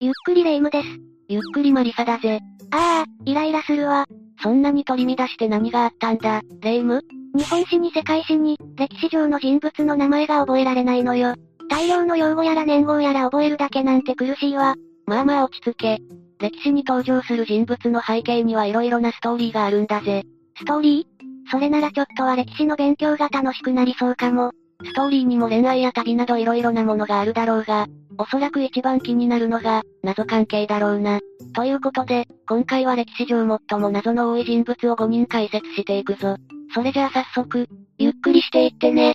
ゆっくりレ夢ムです。ゆっくりマリサだぜ。ああ、イライラするわ。そんなに取り乱して何があったんだ、レ夢？ム日本史に世界史に、歴史上の人物の名前が覚えられないのよ。大量の用語やら年号やら覚えるだけなんて苦しいわ。まあまあ落ち着け。歴史に登場する人物の背景には色々なストーリーがあるんだぜ。ストーリー？それならちょっとは歴史の勉強が楽しくなりそうかも。ストーリーにも恋愛や旅など色々なものがあるだろうが、おそらく一番気になるのが、謎関係だろうな。ということで、今回は歴史上最も謎の多い人物を5人解説していくぞ。それじゃあ早速、ゆっくりしていってね。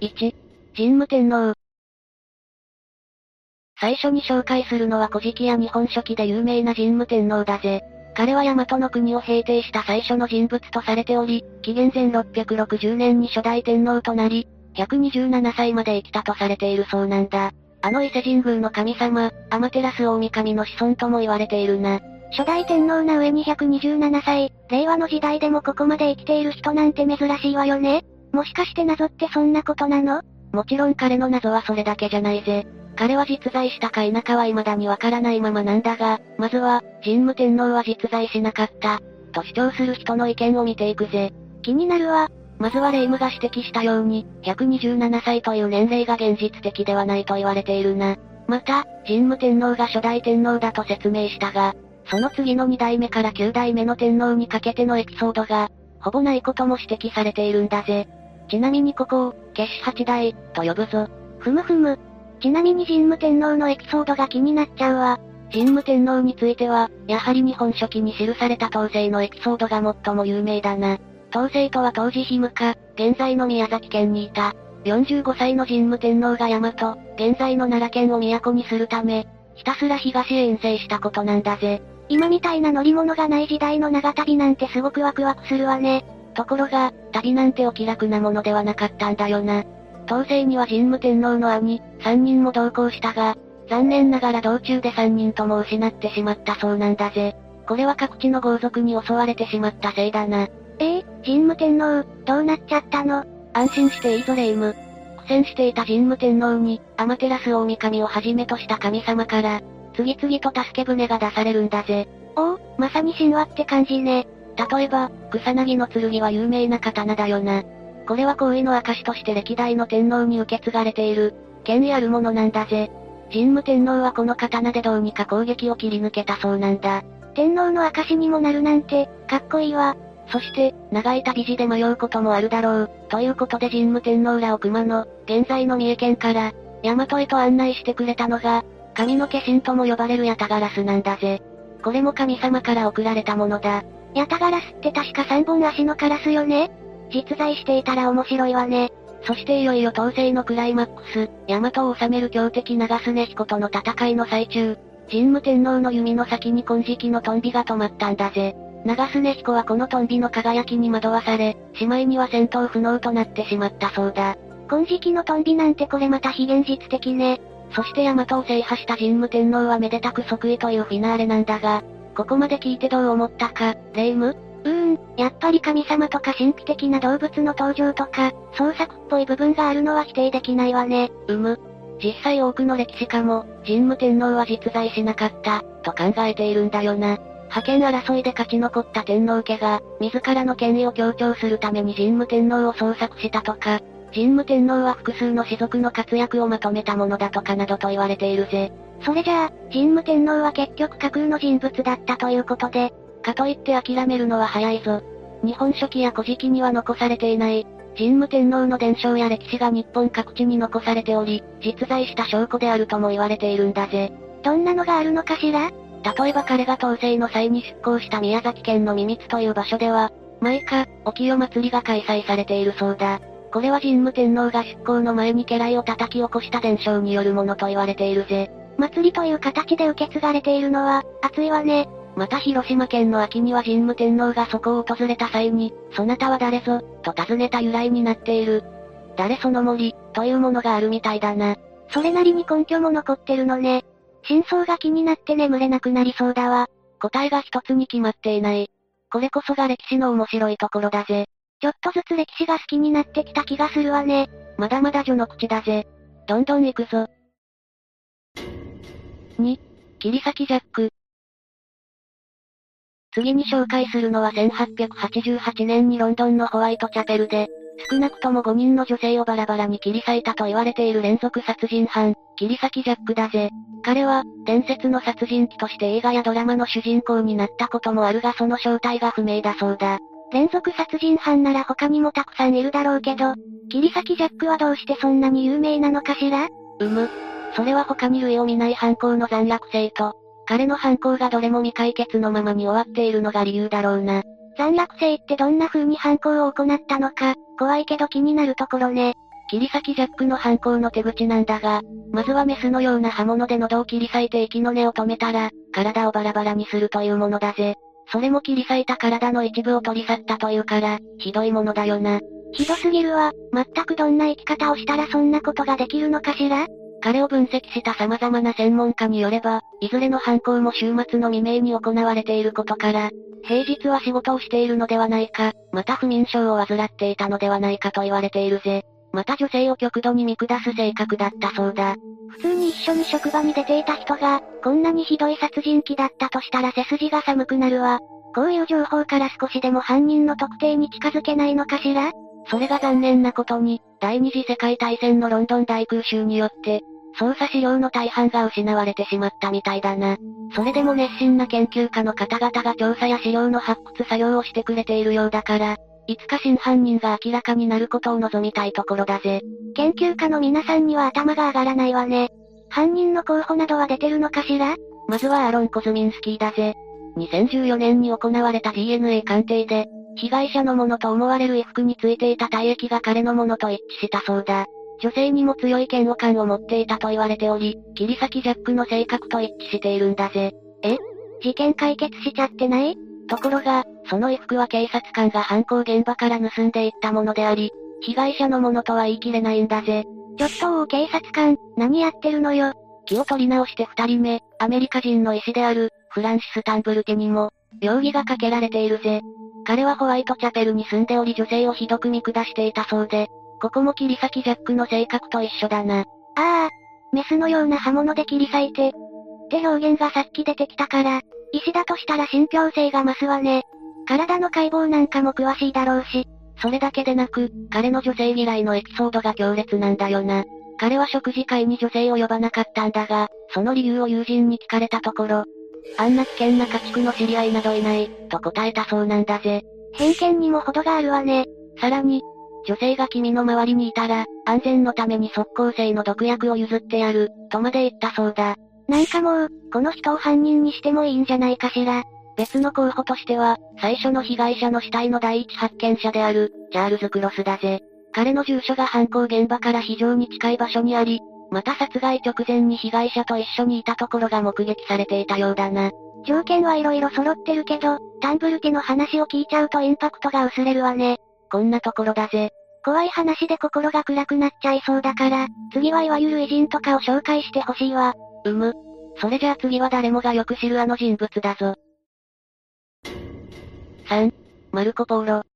1、神武天皇。最初に紹介するのは古事記や日本書紀で有名な神武天皇だぜ。彼は大和の国を平定した最初の人物とされており、紀元前660年に初代天皇となり、127歳まで生きたとされているそうなんだ。あの伊勢神宮の神様、アマテラス大神の子孫とも言われているな。初代天皇な上に127歳、令和の時代でもここまで生きている人なんて珍しいわよね。もしかして謎ってそんなことなの？もちろん彼の謎はそれだけじゃないぜ。彼は実在したか否かは未だにわからないままなんだが、まずは、神武天皇は実在しなかった、と主張する人の意見を見ていくぜ。気になるわ。まずは霊夢が指摘したように、127歳という年齢が現実的ではないと言われているな。また、神武天皇が初代天皇だと説明したが、その次の2代目から9代目の天皇にかけてのエピソードが、ほぼないことも指摘されているんだぜ。ちなみにここを、決死八代、と呼ぶぞ。ふむふむ。ちなみに神武天皇のエピソードが気になっちゃうわ。神武天皇については、やはり日本書紀に記された統制のエピソードが最も有名だな。統制とは当時氷向現在の宮崎県にいた、45歳の神武天皇が大和、現在の奈良県を都にするため、ひたすら東へ遠征したことなんだぜ。今みたいな乗り物がない時代の長旅なんてすごくワクワクするわね。ところが、旅なんてお気楽なものではなかったんだよな。統制には神武天皇の兄、3人も同行したが、残念ながら道中で3人とも失ってしまったそうなんだぜ。これは各地の豪族に襲われてしまったせいだな。ええー、神武天皇、どうなっちゃったの？安心していいぞ霊夢。苦戦していた神武天皇に、アマテラス大神をはじめとした神様から、次々と助け舟が出されるんだぜ。おお、まさに神話って感じね。例えば、草薙の剣は有名な刀だよな。これは行為の証として歴代の天皇に受け継がれている、権威あるものなんだぜ。神武天皇はこの刀でどうにか攻撃を切り抜けたそうなんだ。天皇の証にもなるなんて、かっこいいわ。そして、長い旅路で迷うこともあるだろう。ということで神武天皇らを熊野、現在の三重県から、大和へと案内してくれたのが、神の化身とも呼ばれるヤタガラスなんだぜ。これも神様から送られたものだ。ヤタガラスって確か三本足のカラスよね実在していたら面白いわね。そしていよいよ統制のクライマックス、大和を治める強敵長常彦との戦いの最中、神武天皇の弓の先に金色のトンビが止まったんだぜ。長常彦はこのトンビの輝きに惑わされ、しまいには戦闘不能となってしまったそうだ。金色のトンビなんてこれまた非現実的ね。そして大和を制覇した神武天皇はめでたく即位というフィナーレなんだが、ここまで聞いてどう思ったか、霊夢うーん、やっぱり神様とか神秘的な動物の登場とか、創作っぽい部分があるのは否定できないわね。うむ。実際多くの歴史家も、神武天皇は実在しなかった、と考えているんだよな。覇権争いで勝ち残った天皇家が、自らの権威を強調するために神武天皇を創作したとか、神武天皇は複数の士族の活躍をまとめたものだとかなどと言われているぜ。それじゃあ、神武天皇は結局架空の人物だったということで、かといって諦めるのは早いぞ。日本書紀や古事記には残されていない、神武天皇の伝承や歴史が日本各地に残されており、実在した証拠であるとも言われているんだぜ。どんなのがあるのかしら？例えば彼が統制の際に出港した宮崎県のミツという場所では、毎日、お清祭りが開催されているそうだ。これは神武天皇が出港の前に家来を叩き起こした伝承によるものと言われているぜ。祭りという形で受け継がれているのは、熱いわね。また広島県の秋には神武天皇がそこを訪れた際に、そなたは誰ぞ、と尋ねた由来になっている。誰その森、というものがあるみたいだな。それなりに根拠も残ってるのね。真相が気になって眠れなくなりそうだわ。答えが一つに決まっていない。これこそが歴史の面白いところだぜ。ちょっとずつ歴史が好きになってきた気がするわね。まだまだ序の口だぜ。どんどん行くぞ。2、切り裂きジャック。次に紹介するのは1888年にロンドンのホワイトチャペルで、少なくとも5人の女性をバラバラに切り裂いたと言われている連続殺人犯、切り裂きジャックだぜ。彼は、伝説の殺人鬼として映画やドラマの主人公になったこともあるがその正体が不明だそうだ。連続殺人犯なら他にもたくさんいるだろうけど、切り裂きジャックはどうしてそんなに有名なのかしら？うむ。それは他に類を見ない犯行の残虐性と、彼の犯行がどれも未解決のままに終わっているのが理由だろうな。残虐性ってどんな風に犯行を行ったのか、怖いけど気になるところね。切り裂きジャックの犯行の手口なんだが、まずはメスのような刃物で喉を切り裂いて息の根を止めたら、体をバラバラにするというものだぜ。それも切り裂いた体の一部を取り去ったというから、ひどいものだよな。ひどすぎるわ。全くどんな生き方をしたらそんなことができるのかしら？彼を分析した様々な専門家によれば、いずれの犯行も週末の未明に行われていることから、平日は仕事をしているのではないか、また不眠症を患っていたのではないかと言われているぜ。また女性を極度に見下す性格だったそうだ。普通に一緒に職場に出ていた人が、こんなにひどい殺人鬼だったとしたら背筋が寒くなるわ。こういう情報から少しでも犯人の特定に近づけないのかしら？それが残念なことに、第二次世界大戦のロンドン大空襲によって、捜査資料の大半が失われてしまったみたいだな。それでも熱心な研究家の方々が調査や資料の発掘作業をしてくれているようだから、いつか真犯人が明らかになることを望みたいところだぜ。研究家の皆さんには頭が上がらないわね。犯人の候補などは出てるのかしら？まずはアロン・コズミンスキーだぜ。2014年に行われた DNA 鑑定で、被害者のものと思われる衣服についていた体液が彼のものと一致したそうだ。女性にも強い嫌悪感を持っていたと言われており、切り裂きジャックの性格と一致しているんだぜ。え？事件解決しちゃってない？ところが、その衣服は警察官が犯行現場から盗んでいったものであり、被害者のものとは言い切れないんだぜ。ちょっとお警察官、何やってるのよ？気を取り直して二人目、アメリカ人の医師である、フランシス・タンブル家にも、容疑がかけられているぜ。彼はホワイトチャペルに住んでおり女性をひどく見下していたそうで、ここも切り裂きジャックの性格と一緒だな。ああ、メスのような刃物で切り裂いて、って表現がさっき出てきたから、石だとしたら信憑性が増すわね。体の解剖なんかも詳しいだろうし。それだけでなく、彼の女性嫌いのエピソードが強烈なんだよな。彼は食事会に女性を呼ばなかったんだが、その理由を友人に聞かれたところ、あんな危険な家畜の知り合いなどいない、と答えたそうなんだぜ。偏見にも程があるわね。さらに、女性が君の周りにいたら、安全のために即効性の毒薬を譲ってやる、とまで言ったそうだ。なんかもう、この人を犯人にしてもいいんじゃないかしら。別の候補としては、最初の被害者の死体の第一発見者である、チャールズ・クロスだぜ。彼の住所が犯行現場から非常に近い場所にあり、また殺害直前に被害者と一緒にいたところが目撃されていたようだな。条件はいろいろ揃ってるけど、タンブル家の話を聞いちゃうとインパクトが薄れるわね。こんなところだぜ。怖い話で心が暗くなっちゃいそうだから、次はいわゆる偉人とかを紹介してほしいわ。うむ。それじゃあ次は誰もがよく知るあの人物だぞ。3、マルコ・ポーロ。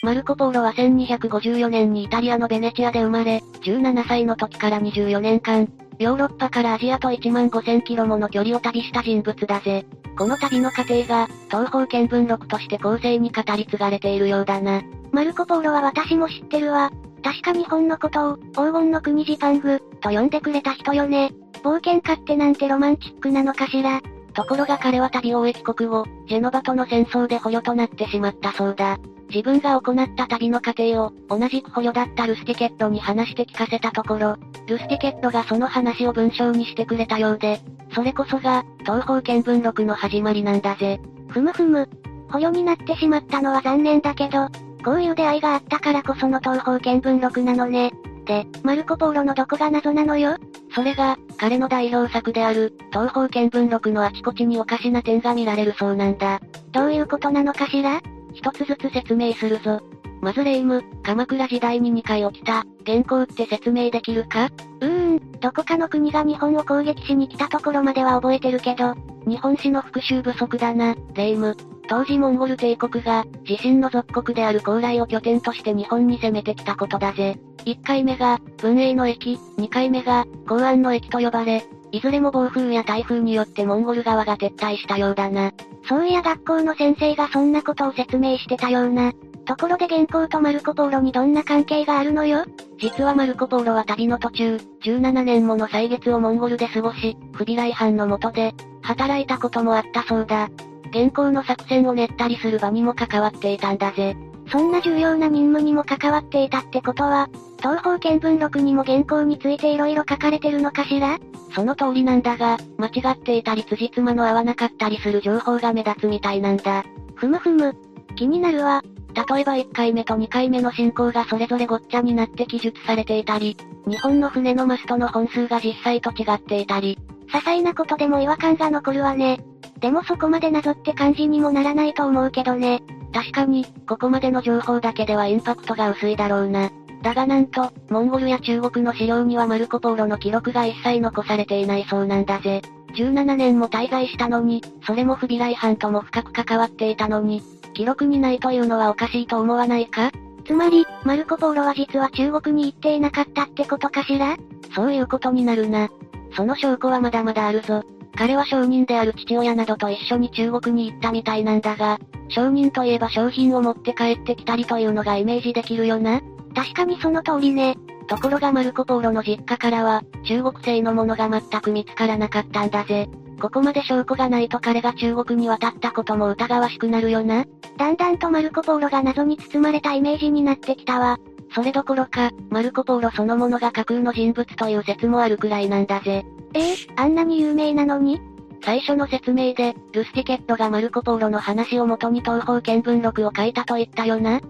マルコ・ポーロは1254年にイタリアのベネチアで生まれ、17歳の時から24年間、ヨーロッパからアジアと1万5000キロもの距離を旅した人物だぜ。この旅の過程が、東方見聞録として後世に語り継がれているようだな。マルコ・ポーロは私も知ってるわ。確か日本のことを、黄金の国ジパング、と呼んでくれた人よね。冒険家ってなんてロマンチックなのかしら。ところが彼は旅を終え帰国後、ジェノバとの戦争で捕虜となってしまったそうだ。自分が行った旅の過程を、同じく捕虜だったルスティケットに話して聞かせたところ、ルスティケットがその話を文章にしてくれたようで、それこそが、東方見聞録の始まりなんだぜ。ふむふむ。捕虜になってしまったのは残念だけど、こういう出会いがあったからこその東方見聞録なのね。で、マルコポーロのどこが謎なのよ？それが、彼の代表作である、東方見聞録のあちこちにおかしな点が見られるそうなんだ。どういうことなのかしら？一つずつ説明するぞ。まず霊夢、鎌倉時代に2回起きた、原稿って説明できるか？うーん、どこかの国が日本を攻撃しに来たところまでは覚えてるけど、日本史の復習不足だな、霊夢。当時モンゴル帝国が、自身の属国である高麗を拠点として日本に攻めてきたことだぜ。1回目が、文英の駅、2回目が、公安の駅と呼ばれ、いずれも暴風や台風によってモンゴル側が撤退したようだな。そういや学校の先生がそんなことを説明してたような。ところで原稿とマルコポーロにどんな関係があるのよ?実はマルコポーロは旅の途中、17年もの歳月をモンゴルで過ごし、不備来犯の下で、働いたこともあったそうだ。原稿の作戦を練ったりする場にも関わっていたんだぜ。そんな重要な任務にも関わっていたってことは、東方見聞録にも原稿について色々書かれてるのかしら？その通りなんだが、間違っていたり辻褄の合わなかったりする情報が目立つみたいなんだ。ふむふむ。気になるわ。例えば1回目と2回目の進行がそれぞれごっちゃになって記述されていたり、日本の船のマストの本数が実際と違っていたり、些細なことでも違和感が残るわね。でもそこまで謎って感じにもならないと思うけどね。確かに、ここまでの情報だけではインパクトが薄いだろうな。だがなんと、モンゴルや中国の資料にはマルコポーロの記録が一切残されていないそうなんだぜ。17年も滞在したのに、それも不備来犯とも深く関わっていたのに、記録にないというのはおかしいと思わないか？つまり、マルコポーロは実は中国に行っていなかったってことかしら？そういうことになるな。その証拠はまだまだあるぞ。彼は商人である父親などと一緒に中国に行ったみたいなんだが、商人といえば商品を持って帰ってきたりというのがイメージできるよな。確かにその通りね。ところがマルコポーロの実家からは、中国製のものが全く見つからなかったんだぜ。ここまで証拠がないと彼が中国に渡ったことも疑わしくなるよな。だんだんとマルコポーロが謎に包まれたイメージになってきたわ。それどころか、マルコポーロそのものが架空の人物という説もあるくらいなんだぜ。ええー、あんなに有名なのに？最初の説明で、ルスティケットがマルコポーロの話をもとに東方見聞録を書いたと言ったよな。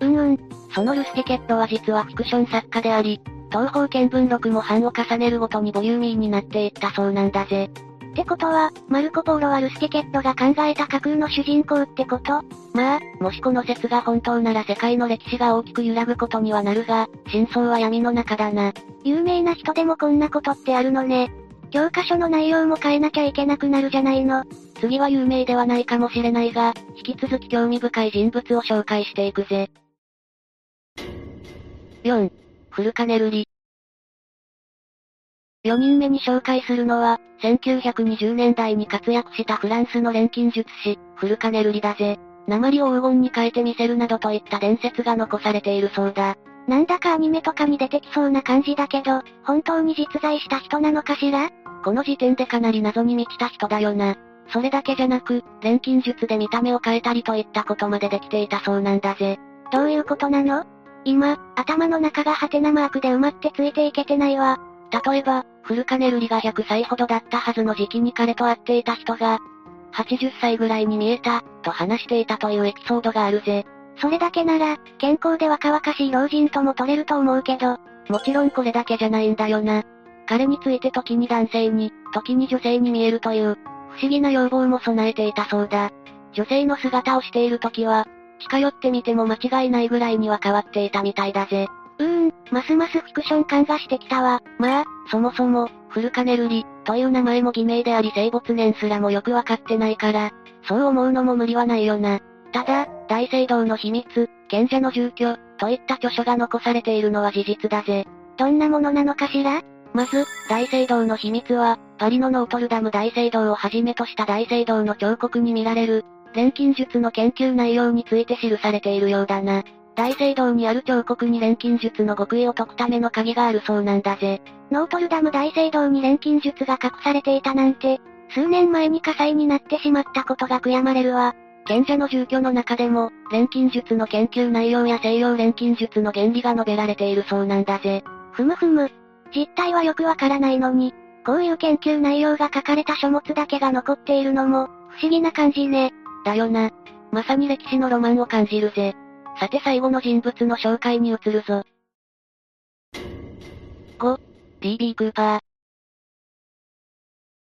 うんうん。そのルスティケットは実はフィクション作家であり、東方見聞録も版を重ねるごとにボリューミーになっていったそうなんだぜ。ってことは、マルコポーロはルスティケットが考えた架空の主人公ってこと？まあ、もしこの説が本当なら世界の歴史が大きく揺らぐことにはなるが、真相は闇の中だな。有名な人でもこんなことってあるのね。教科書の内容も変えなきゃいけなくなるじゃないの。次は有名ではないかもしれないが、引き続き興味深い人物を紹介していくぜ。4. フルカネルリ。4人目に紹介するのは、1920年代に活躍したフランスの錬金術師、フルカネルリだぜ。鉛を黄金に変えてみせるなどといった伝説が残されているそうだ。なんだかアニメとかに出てきそうな感じだけど、本当に実在した人なのかしら？この時点でかなり謎に満ちた人だよな。それだけじゃなく、錬金術で見た目を変えたりといったことまでできていたそうなんだぜ。どういうことなの？今、頭の中がハテナマークで埋まってついていけてないわ。例えば、フルカネルリが100歳ほどだったはずの時期に彼と会っていた人が、80歳ぐらいに見えた、と話していたというエピソードがあるぜ。それだけなら、健康で若々しい老人とも取れると思うけど、もちろんこれだけじゃないんだよな。彼について時に男性に、時に女性に見えるという、不思議な要望も備えていたそうだ。女性の姿をしている時は、近寄ってみても間違いないぐらいには変わっていたみたいだぜ。うーん、ますますフィクション感がしてきたわ。まあ、そもそも、フルカネルリ、という名前も偽名であり生没年すらもよくわかってないから、そう思うのも無理はないよな。ただ、大聖堂の秘密、賢者の住居、といった著書が残されているのは事実だぜ。どんなものなのかしら？まず、大聖堂の秘密は、パリのノートルダム大聖堂をはじめとした大聖堂の彫刻に見られる、錬金術の研究内容について記されているようだな。大聖堂にある彫刻に錬金術の極意を解くための鍵があるそうなんだぜ。ノートルダム大聖堂に錬金術が隠されていたなんて、数年前に火災になってしまったことが悔やまれるわ。賢者の住居の中でも、錬金術の研究内容や西洋錬金術の原理が述べられているそうなんだぜ。ふむふむ。実態はよくわからないのに、こういう研究内容が書かれた書物だけが残っているのも、不思議な感じね。だよな。まさに歴史のロマンを感じるぜ。さて最後の人物の紹介に移るぞ。5、D.B. クーパー。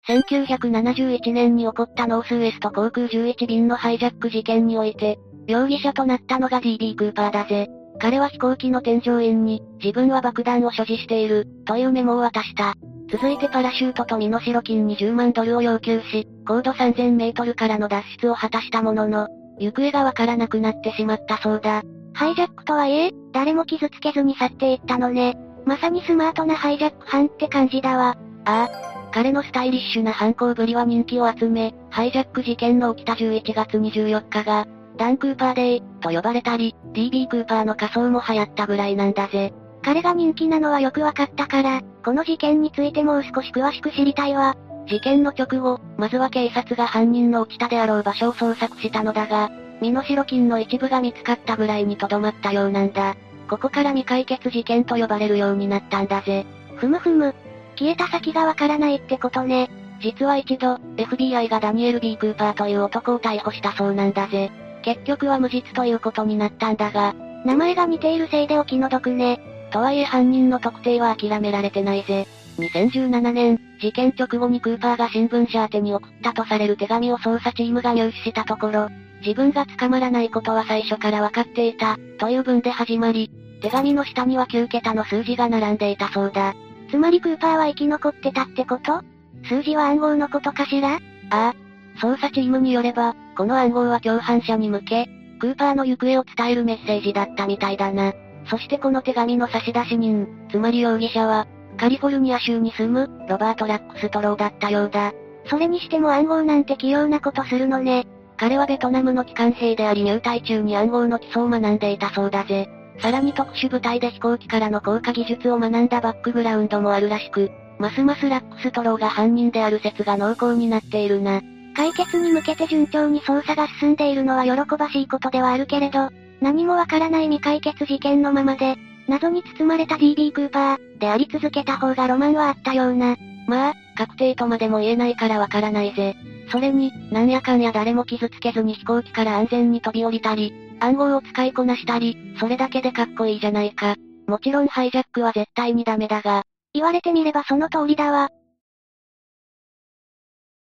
1971年に起こったノースウエスト航空11便のハイジャック事件において、容疑者となったのが DB クーパーだぜ。彼は飛行機の添乗員に、自分は爆弾を所持している、というメモを渡した。続いてパラシュートと身代金20万ドルを要求し、高度3000メートルからの脱出を果たしたものの、行方がわからなくなってしまったそうだ。ハイジャックとはいえ、誰も傷つけずに去っていったのね。まさにスマートなハイジャック犯って感じだわ。ああ。彼のスタイリッシュな犯行ぶりは人気を集め、ハイジャック事件の起きた11月24日が、ダン・クーパーデイ、と呼ばれたり、DB クーパーの仮装も流行ったぐらいなんだぜ。彼が人気なのはよくわかったから、この事件についてもう少し詳しく知りたいわ。事件の直後、まずは警察が犯人の落ちたであろう場所を捜索したのだが、身代金の一部が見つかったぐらいにとどまったようなんだ。ここから未解決事件と呼ばれるようになったんだぜ。ふむふむ。消えた先がわからないってことね。実は一度、FBI がダニエル・ B・ クーパーという男を逮捕したそうなんだぜ。結局は無実ということになったんだが、名前が似ているせいでお気の毒ね。とはいえ犯人の特定は諦められてないぜ。2017年、事件直後にクーパーが新聞社宛に送ったとされる手紙を捜査チームが入手したところ、自分が捕まらないことは最初から分かっていた、という文で始まり、手紙の下には9桁の数字が並んでいたそうだ。つまりクーパーは生き残ってたってこと？数字は暗号のことかしら？ああ。捜査チームによれば、この暗号は共犯者に向け、クーパーの行方を伝えるメッセージだったみたいだな。そしてこの手紙の差出人、つまり容疑者は、カリフォルニア州に住む、ロバート・ラックストローだったようだ。それにしても暗号なんて器用なことするのね。彼はベトナムの機関兵であり入隊中に暗号の基礎を学んでいたそうだぜ。さらに特殊部隊で飛行機からの降下技術を学んだバックグラウンドもあるらしく、ますますラックストローが犯人である説が濃厚になっているな。解決に向けて順調に捜査が進んでいるのは喜ばしいことではあるけれど、何もわからない未解決事件のままで、謎に包まれた DB クーパー、であり続けた方がロマンはあったような。まあ、確定とまでも言えないからわからないぜ。それに、なんやかんや誰も傷つけずに飛行機から安全に飛び降りたり、暗号を使いこなしたり、それだけでかっこいいじゃないか。もちろんハイジャックは絶対にダメだが。言われてみればその通りだわ。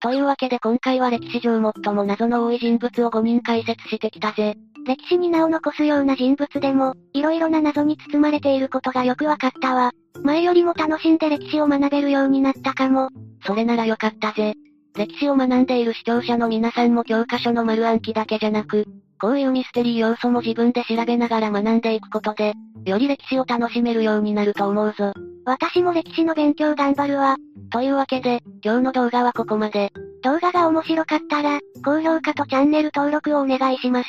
というわけで今回は歴史上最も謎の多い人物を5人解説してきたぜ。歴史に名を残すような人物でも、色々な謎に包まれていることがよくわかったわ。前よりも楽しんで歴史を学べるようになったかも。それならよかったぜ。歴史を学んでいる視聴者の皆さんも教科書の丸暗記だけじゃなく、こういうミステリー要素も自分で調べながら学んでいくことで、より歴史を楽しめるようになると思うぞ。私も歴史の勉強頑張るわ。というわけで、今日の動画はここまで。動画が面白かったら、高評価とチャンネル登録をお願いします。